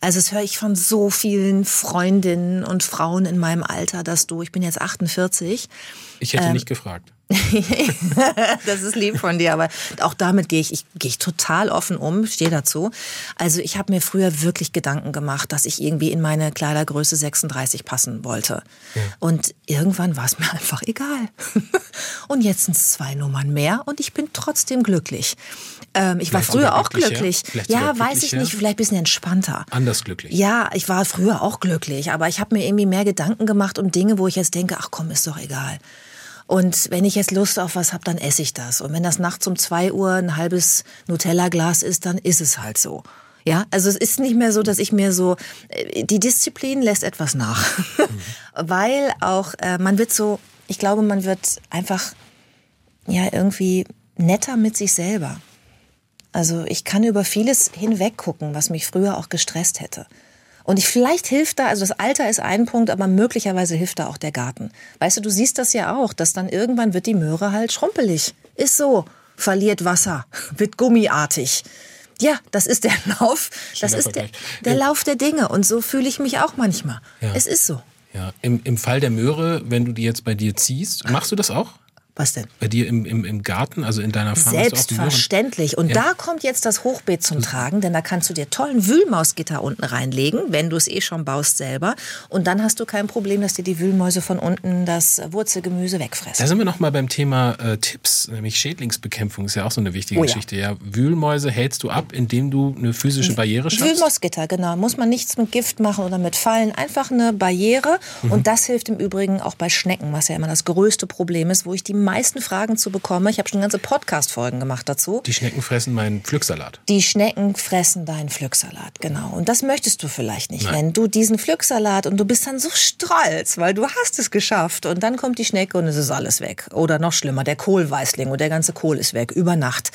Also das höre ich von so vielen Freundinnen und Frauen in meinem Alter, dass du, ich bin jetzt 48. Ich hätte ähm, nicht gefragt. das ist lieb von dir, aber auch damit gehe ich, ich gehe ich total offen um, stehe dazu. Also ich habe mir früher wirklich Gedanken gemacht, dass ich irgendwie in meine Kleidergröße 36 passen wollte. Ja. Und irgendwann war es mir einfach egal. und jetzt sind es zwei Nummern mehr und ich bin trotzdem glücklich. Ähm, ich vielleicht war früher auch glücklich. Ja, weiß ich nicht, vielleicht ein bisschen entspannter. Anders glücklich. Ja, ich war früher auch glücklich, aber ich habe mir irgendwie mehr Gedanken gemacht um Dinge, wo ich jetzt denke, ach komm, ist doch egal. Und wenn ich jetzt Lust auf was habe, dann esse ich das. Und wenn das nachts um zwei Uhr ein halbes Nutella-Glas ist, dann ist es halt so. Ja, also es ist nicht mehr so, dass ich mir so, äh, die Disziplin lässt etwas nach. Mhm. Weil auch, äh, man wird so, ich glaube, man wird einfach, ja, irgendwie netter mit sich selber. Also ich kann über vieles hinweggucken, was mich früher auch gestresst hätte. Und ich, vielleicht hilft da, also das Alter ist ein Punkt, aber möglicherweise hilft da auch der Garten. Weißt du, du siehst das ja auch, dass dann irgendwann wird die Möhre halt schrumpelig. Ist so. Verliert Wasser, wird gummiartig. Ja, das ist der Lauf, das ist der, der Lauf der Dinge. Und so fühle ich mich auch manchmal. Ja. Es ist so. Ja, im, im Fall der Möhre, wenn du die jetzt bei dir ziehst, machst du das auch? Was denn? Bei dir im, im, im Garten, also in deiner Farm? Selbstverständlich. Und ja. da kommt jetzt das Hochbeet zum Tragen, denn da kannst du dir tollen Wühlmausgitter unten reinlegen, wenn du es eh schon baust selber. Und dann hast du kein Problem, dass dir die Wühlmäuse von unten das Wurzelgemüse wegfressen. Da sind wir nochmal beim Thema äh, Tipps, nämlich Schädlingsbekämpfung ist ja auch so eine wichtige oh, ja. Geschichte. Ja, Wühlmäuse hältst du ab, indem du eine physische Barriere schaffst? Wühlmausgitter, genau. Muss man nichts mit Gift machen oder mit Fallen. Einfach eine Barriere. Mhm. Und das hilft im Übrigen auch bei Schnecken, was ja immer das größte Problem ist, wo ich die meisten Fragen zu bekomme. Ich habe schon ganze Podcast-Folgen gemacht dazu. Die Schnecken fressen meinen Pflücksalat. Die Schnecken fressen deinen Pflücksalat, genau. Und das möchtest du vielleicht nicht. Nein. Wenn du diesen Pflücksalat und du bist dann so stolz, weil du hast es geschafft und dann kommt die Schnecke und es ist alles weg. Oder noch schlimmer, der Kohlweißling und der ganze Kohl ist weg über Nacht.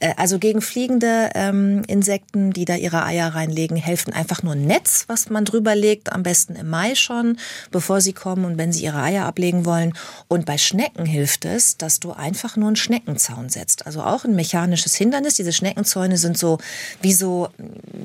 Äh, also gegen fliegende ähm, Insekten, die da ihre Eier reinlegen, helfen einfach nur ein Netz, was man drüber legt, am besten im Mai schon, bevor sie kommen und wenn sie ihre Eier ablegen wollen. Und bei Schnecken hilft es, dass dass du einfach nur einen Schneckenzaun setzt. Also auch ein mechanisches Hindernis. Diese Schneckenzäune sind so wie so,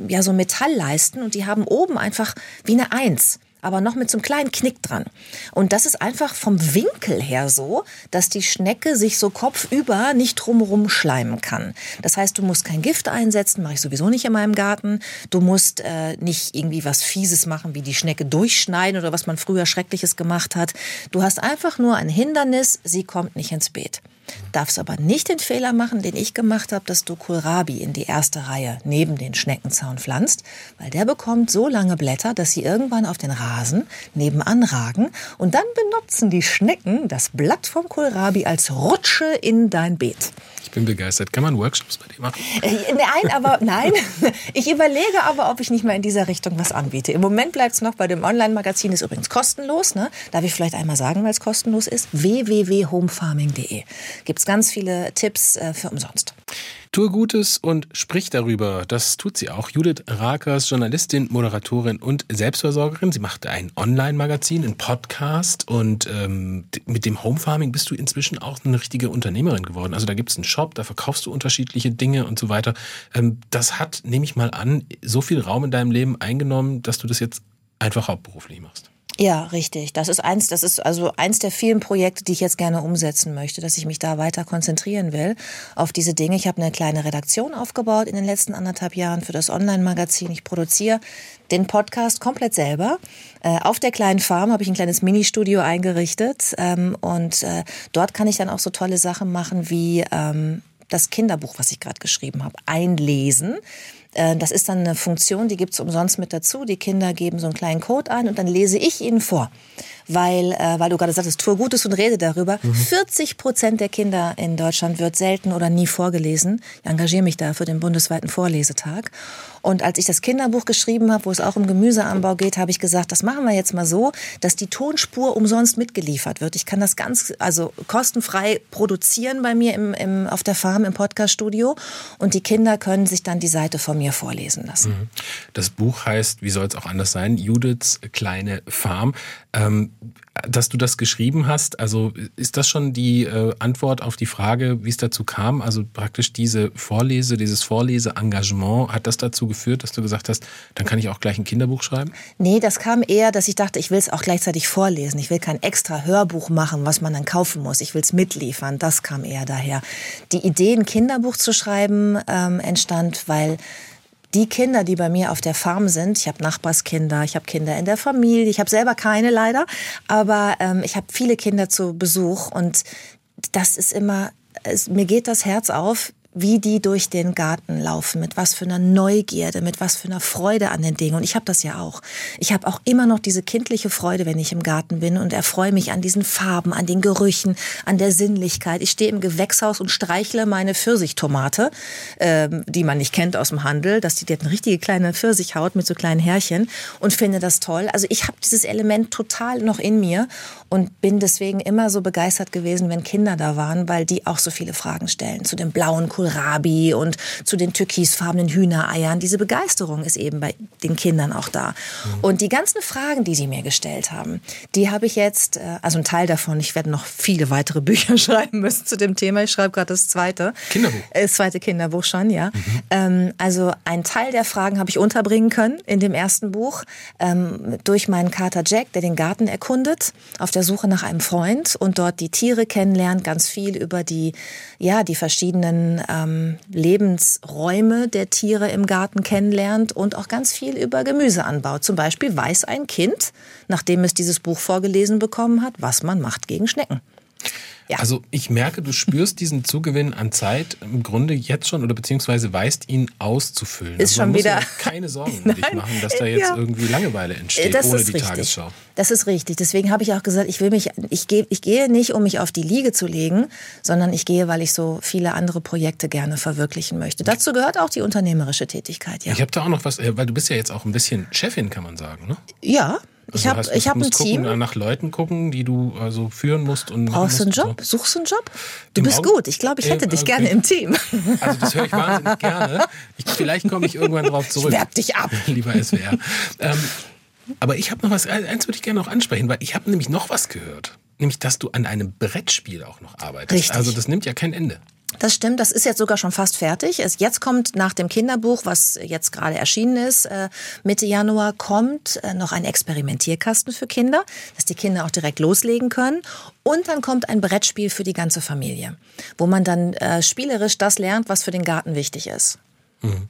ja, so Metallleisten und die haben oben einfach wie eine Eins. Aber noch mit so einem kleinen Knick dran. Und das ist einfach vom Winkel her so, dass die Schnecke sich so kopfüber nicht drumherum schleimen kann. Das heißt, du musst kein Gift einsetzen, mache ich sowieso nicht in meinem Garten. Du musst äh, nicht irgendwie was Fieses machen, wie die Schnecke durchschneiden oder was man früher Schreckliches gemacht hat. Du hast einfach nur ein Hindernis, sie kommt nicht ins Beet. Darfst aber nicht den Fehler machen, den ich gemacht habe, dass du Kohlrabi in die erste Reihe neben den Schneckenzaun pflanzt, weil der bekommt so lange Blätter, dass sie irgendwann auf den Rasen nebenan ragen und dann benutzen die Schnecken das Blatt vom Kohlrabi als Rutsche in dein Beet. Ich bin begeistert. Kann man Workshops bei dir machen? Äh, nein, aber nein. Ich überlege aber, ob ich nicht mal in dieser Richtung was anbiete. Im Moment bleibt es noch bei dem Online-Magazin, ist übrigens kostenlos. Ne? Darf ich vielleicht einmal sagen, weil es kostenlos ist? www.homefarming.de. Gibt es ganz viele Tipps äh, für umsonst. Tue Gutes und sprich darüber. Das tut sie auch. Judith Rakers, Journalistin, Moderatorin und Selbstversorgerin. Sie macht ein Online-Magazin, einen Podcast und ähm, mit dem Home Farming bist du inzwischen auch eine richtige Unternehmerin geworden. Also da gibt es einen Shop, da verkaufst du unterschiedliche Dinge und so weiter. Ähm, das hat, nehme ich mal an, so viel Raum in deinem Leben eingenommen, dass du das jetzt einfach hauptberuflich machst. Ja, richtig. Das ist eins, das ist also eins der vielen Projekte, die ich jetzt gerne umsetzen möchte, dass ich mich da weiter konzentrieren will auf diese Dinge. Ich habe eine kleine Redaktion aufgebaut in den letzten anderthalb Jahren für das Online-Magazin. Ich produziere den Podcast komplett selber. Äh, auf der kleinen Farm habe ich ein kleines Ministudio eingerichtet ähm, und äh, dort kann ich dann auch so tolle Sachen machen wie ähm, das Kinderbuch, was ich gerade geschrieben habe, einlesen. Äh, das ist dann eine Funktion, die gibt's umsonst mit dazu. Die Kinder geben so einen kleinen Code ein und dann lese ich ihnen vor weil, äh, weil du gerade sagtest, tue Gutes und rede darüber. Mhm. 40 Prozent der Kinder in Deutschland wird selten oder nie vorgelesen. Ich engagiere mich da für den bundesweiten Vorlesetag. Und als ich das Kinderbuch geschrieben habe, wo es auch um Gemüseanbau geht, habe ich gesagt, das machen wir jetzt mal so, dass die Tonspur umsonst mitgeliefert wird. Ich kann das ganz, also kostenfrei produzieren bei mir im, im, auf der Farm im Podcaststudio und die Kinder können sich dann die Seite von mir vorlesen lassen. Mhm. Das Buch heißt, wie soll es auch anders sein, Judiths kleine Farm. Ähm, dass du das geschrieben hast, also ist das schon die äh, Antwort auf die Frage, wie es dazu kam? Also praktisch diese Vorlese, dieses Vorleseengagement, hat das dazu geführt, dass du gesagt hast, dann kann ich auch gleich ein Kinderbuch schreiben? Nee, das kam eher, dass ich dachte, ich will es auch gleichzeitig vorlesen. Ich will kein extra Hörbuch machen, was man dann kaufen muss. Ich will es mitliefern. Das kam eher daher. Die Idee, ein Kinderbuch zu schreiben, ähm, entstand, weil die Kinder, die bei mir auf der Farm sind, ich habe Nachbarskinder, ich habe Kinder in der Familie, ich habe selber keine leider, aber ähm, ich habe viele Kinder zu Besuch und das ist immer, es, mir geht das Herz auf, wie die durch den Garten laufen, mit was für einer Neugierde, mit was für einer Freude an den Dingen. Und ich habe das ja auch. Ich habe auch immer noch diese kindliche Freude, wenn ich im Garten bin und erfreue mich an diesen Farben, an den Gerüchen, an der Sinnlichkeit. Ich stehe im Gewächshaus und streichle meine Pfirsichtomate, ähm, die man nicht kennt aus dem Handel. Das die hat eine richtige kleine Pfirsichhaut mit so kleinen Härchen und finde das toll. Also ich habe dieses Element total noch in mir und bin deswegen immer so begeistert gewesen, wenn Kinder da waren, weil die auch so viele Fragen stellen zu dem blauen Kohlrabi und zu den türkisfarbenen Hühnereiern. Diese Begeisterung ist eben bei den Kindern auch da. Mhm. Und die ganzen Fragen, die sie mir gestellt haben, die habe ich jetzt, äh, also ein Teil davon, ich werde noch viele weitere Bücher schreiben müssen zu dem Thema. Ich schreibe gerade das zweite. Kinderbuch. Äh, das zweite Kinderbuch schon, ja. Mhm. Ähm, also ein Teil der Fragen habe ich unterbringen können in dem ersten Buch ähm, durch meinen Kater Jack, der den Garten erkundet, auf der Suche nach einem Freund und dort die Tiere kennenlernt, ganz viel über die, ja, die verschiedenen ähm, Lebensräume der Tiere im Garten kennenlernt und auch ganz viel über Gemüseanbau. Zum Beispiel weiß ein Kind, nachdem es dieses Buch vorgelesen bekommen hat, was man macht gegen Schnecken. Ja. Also ich merke, du spürst diesen Zugewinn an Zeit im Grunde jetzt schon oder beziehungsweise weißt ihn auszufüllen. Ist also schon wieder. Keine Sorgen um dich machen, dass da jetzt ja. irgendwie Langeweile entsteht das ohne die richtig. Tagesschau. Das ist richtig. Deswegen habe ich auch gesagt, ich will mich, ich gehe, ich gehe nicht, um mich auf die Liege zu legen, sondern ich gehe, weil ich so viele andere Projekte gerne verwirklichen möchte. Dazu gehört auch die unternehmerische Tätigkeit. Ja. Ich habe da auch noch was, äh, weil du bist ja jetzt auch ein bisschen Chefin, kann man sagen, ne? Ja, ich also habe ich hab ein Team. Gucken, nach Leuten gucken, die du also führen musst. Und Brauchst du einen Job? So. Suchst du einen Job? Du Im bist Augen? gut. Ich glaube, ich hätte äh, dich okay. gerne im Team. Also das höre ich wahnsinnig gerne. Ich, vielleicht komme ich irgendwann drauf zurück. Ich werb dich ab. Lieber SWR. ähm, aber ich habe noch was, eins würde ich gerne noch ansprechen, weil ich habe nämlich noch was gehört. Nämlich, dass du an einem Brettspiel auch noch arbeitest. Richtig. Also das nimmt ja kein Ende. Das stimmt, das ist jetzt sogar schon fast fertig. Es, jetzt kommt nach dem Kinderbuch, was jetzt gerade erschienen ist, äh, Mitte Januar, kommt äh, noch ein Experimentierkasten für Kinder, dass die Kinder auch direkt loslegen können. Und dann kommt ein Brettspiel für die ganze Familie, wo man dann äh, spielerisch das lernt, was für den Garten wichtig ist. Mhm.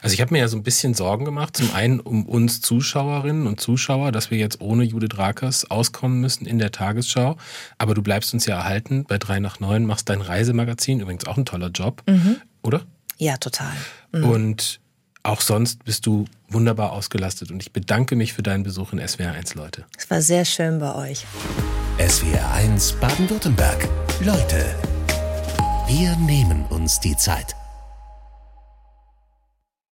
Also ich habe mir ja so ein bisschen Sorgen gemacht, zum einen um uns Zuschauerinnen und Zuschauer, dass wir jetzt ohne Judith Rakers auskommen müssen in der Tagesschau. Aber du bleibst uns ja erhalten bei 3 nach 9, machst dein Reisemagazin, übrigens auch ein toller Job, mhm. oder? Ja, total. Mhm. Und auch sonst bist du wunderbar ausgelastet und ich bedanke mich für deinen Besuch in SWR1, Leute. Es war sehr schön bei euch. SWR1 Baden-Württemberg. Leute, wir nehmen uns die Zeit.